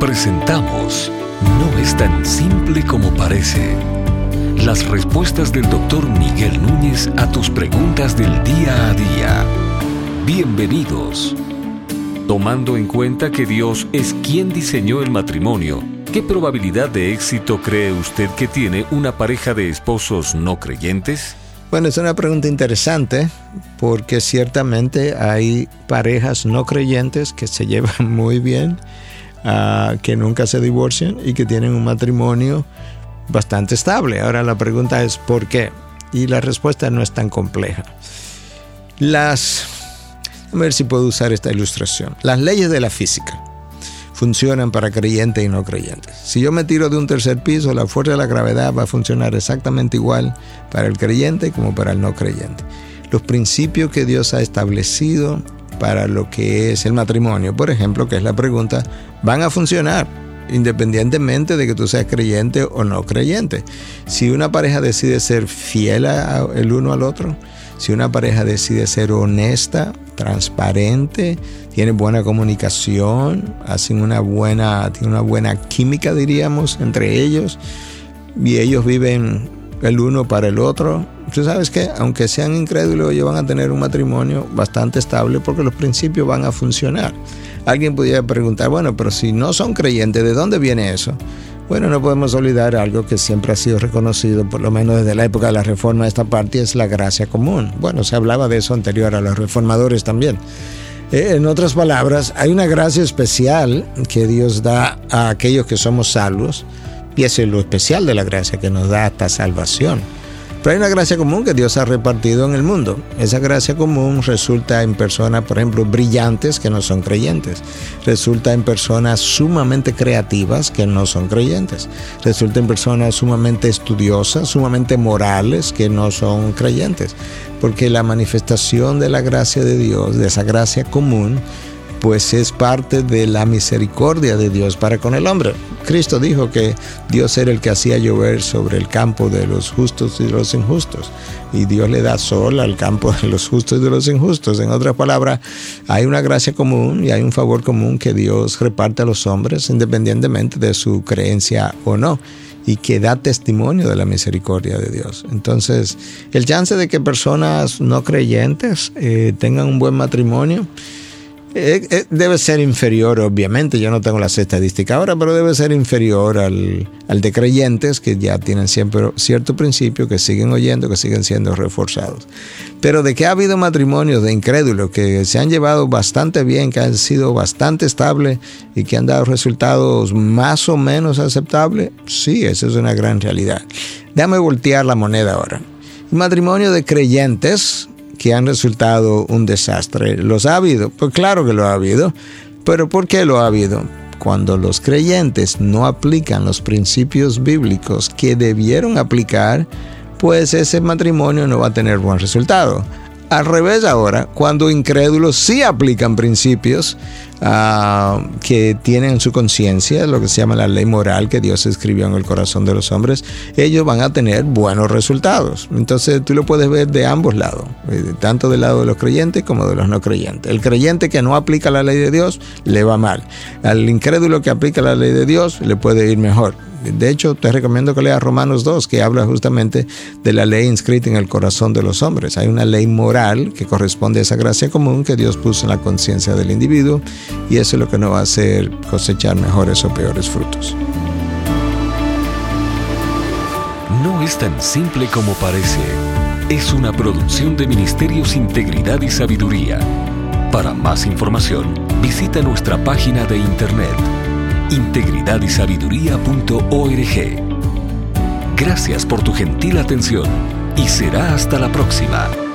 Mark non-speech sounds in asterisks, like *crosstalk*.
Presentamos No es tan simple como parece. Las respuestas del doctor Miguel Núñez a tus preguntas del día a día. Bienvenidos. Tomando en cuenta que Dios es quien diseñó el matrimonio, ¿qué probabilidad de éxito cree usted que tiene una pareja de esposos no creyentes? Bueno, es una pregunta interesante porque ciertamente hay parejas no creyentes que se *laughs* llevan muy bien, que nunca se divorcian y que tienen un matrimonio bastante estable. Ahora la pregunta es ¿por qué? Y la respuesta no es tan compleja. Las... A ver si puedo usar esta ilustración. Las leyes de la física funcionan para creyentes y no creyentes. Si yo me tiro de un tercer piso, la fuerza de la gravedad va a funcionar exactamente igual para el creyente como para el no creyente. Los principios que Dios ha establecido para lo que es el matrimonio, por ejemplo, que es la pregunta, van a funcionar independientemente de que tú seas creyente o no creyente. Si una pareja decide ser fiel el uno al otro, si una pareja decide ser honesta, transparente, tiene buena comunicación, hacen una buena, tiene una buena química, diríamos, entre ellos, y ellos viven el uno para el otro. Tú sabes que, aunque sean incrédulos, ellos van a tener un matrimonio bastante estable porque los principios van a funcionar. Alguien pudiera preguntar, bueno, pero si no son creyentes, ¿de dónde viene eso? Bueno, no podemos olvidar algo que siempre ha sido reconocido, por lo menos desde la época de la reforma esta parte, es la gracia común. Bueno, se hablaba de eso anterior a los reformadores también. Eh, en otras palabras, hay una gracia especial que Dios da a aquellos que somos salvos, y es lo especial de la gracia que nos da esta salvación. Pero hay una gracia común que Dios ha repartido en el mundo. Esa gracia común resulta en personas, por ejemplo, brillantes que no son creyentes. Resulta en personas sumamente creativas que no son creyentes. Resulta en personas sumamente estudiosas, sumamente morales que no son creyentes. Porque la manifestación de la gracia de Dios, de esa gracia común, pues es parte de la misericordia de Dios para con el hombre. Cristo dijo que Dios era el que hacía llover sobre el campo de los justos y de los injustos. Y Dios le da sol al campo de los justos y de los injustos. En otras palabras, hay una gracia común y hay un favor común que Dios reparte a los hombres independientemente de su creencia o no y que da testimonio de la misericordia de Dios. Entonces, el chance de que personas no creyentes eh, tengan un buen matrimonio, eh, eh, debe ser inferior, obviamente, yo no tengo las estadísticas ahora, pero debe ser inferior al, al de creyentes que ya tienen siempre cierto principio, que siguen oyendo, que siguen siendo reforzados. Pero de que ha habido matrimonios de incrédulos que se han llevado bastante bien, que han sido bastante estables y que han dado resultados más o menos aceptables, sí, esa es una gran realidad. Déjame voltear la moneda ahora. matrimonio de creyentes que han resultado un desastre. ¿Los ha habido? Pues claro que lo ha habido. Pero ¿por qué lo ha habido? Cuando los creyentes no aplican los principios bíblicos que debieron aplicar, pues ese matrimonio no va a tener buen resultado. Al revés ahora, cuando incrédulos sí aplican principios uh, que tienen en su conciencia, lo que se llama la ley moral que Dios escribió en el corazón de los hombres, ellos van a tener buenos resultados. Entonces tú lo puedes ver de ambos lados, eh, tanto del lado de los creyentes como de los no creyentes. El creyente que no aplica la ley de Dios le va mal. Al incrédulo que aplica la ley de Dios le puede ir mejor. De hecho, te recomiendo que leas Romanos 2, que habla justamente de la ley inscrita en el corazón de los hombres. Hay una ley moral que corresponde a esa gracia común que Dios puso en la conciencia del individuo y eso es lo que nos va a hacer cosechar mejores o peores frutos. No es tan simple como parece. Es una producción de Ministerios Integridad y Sabiduría. Para más información, visita nuestra página de internet integridadysabiduría.org. Gracias por tu gentil atención y será hasta la próxima.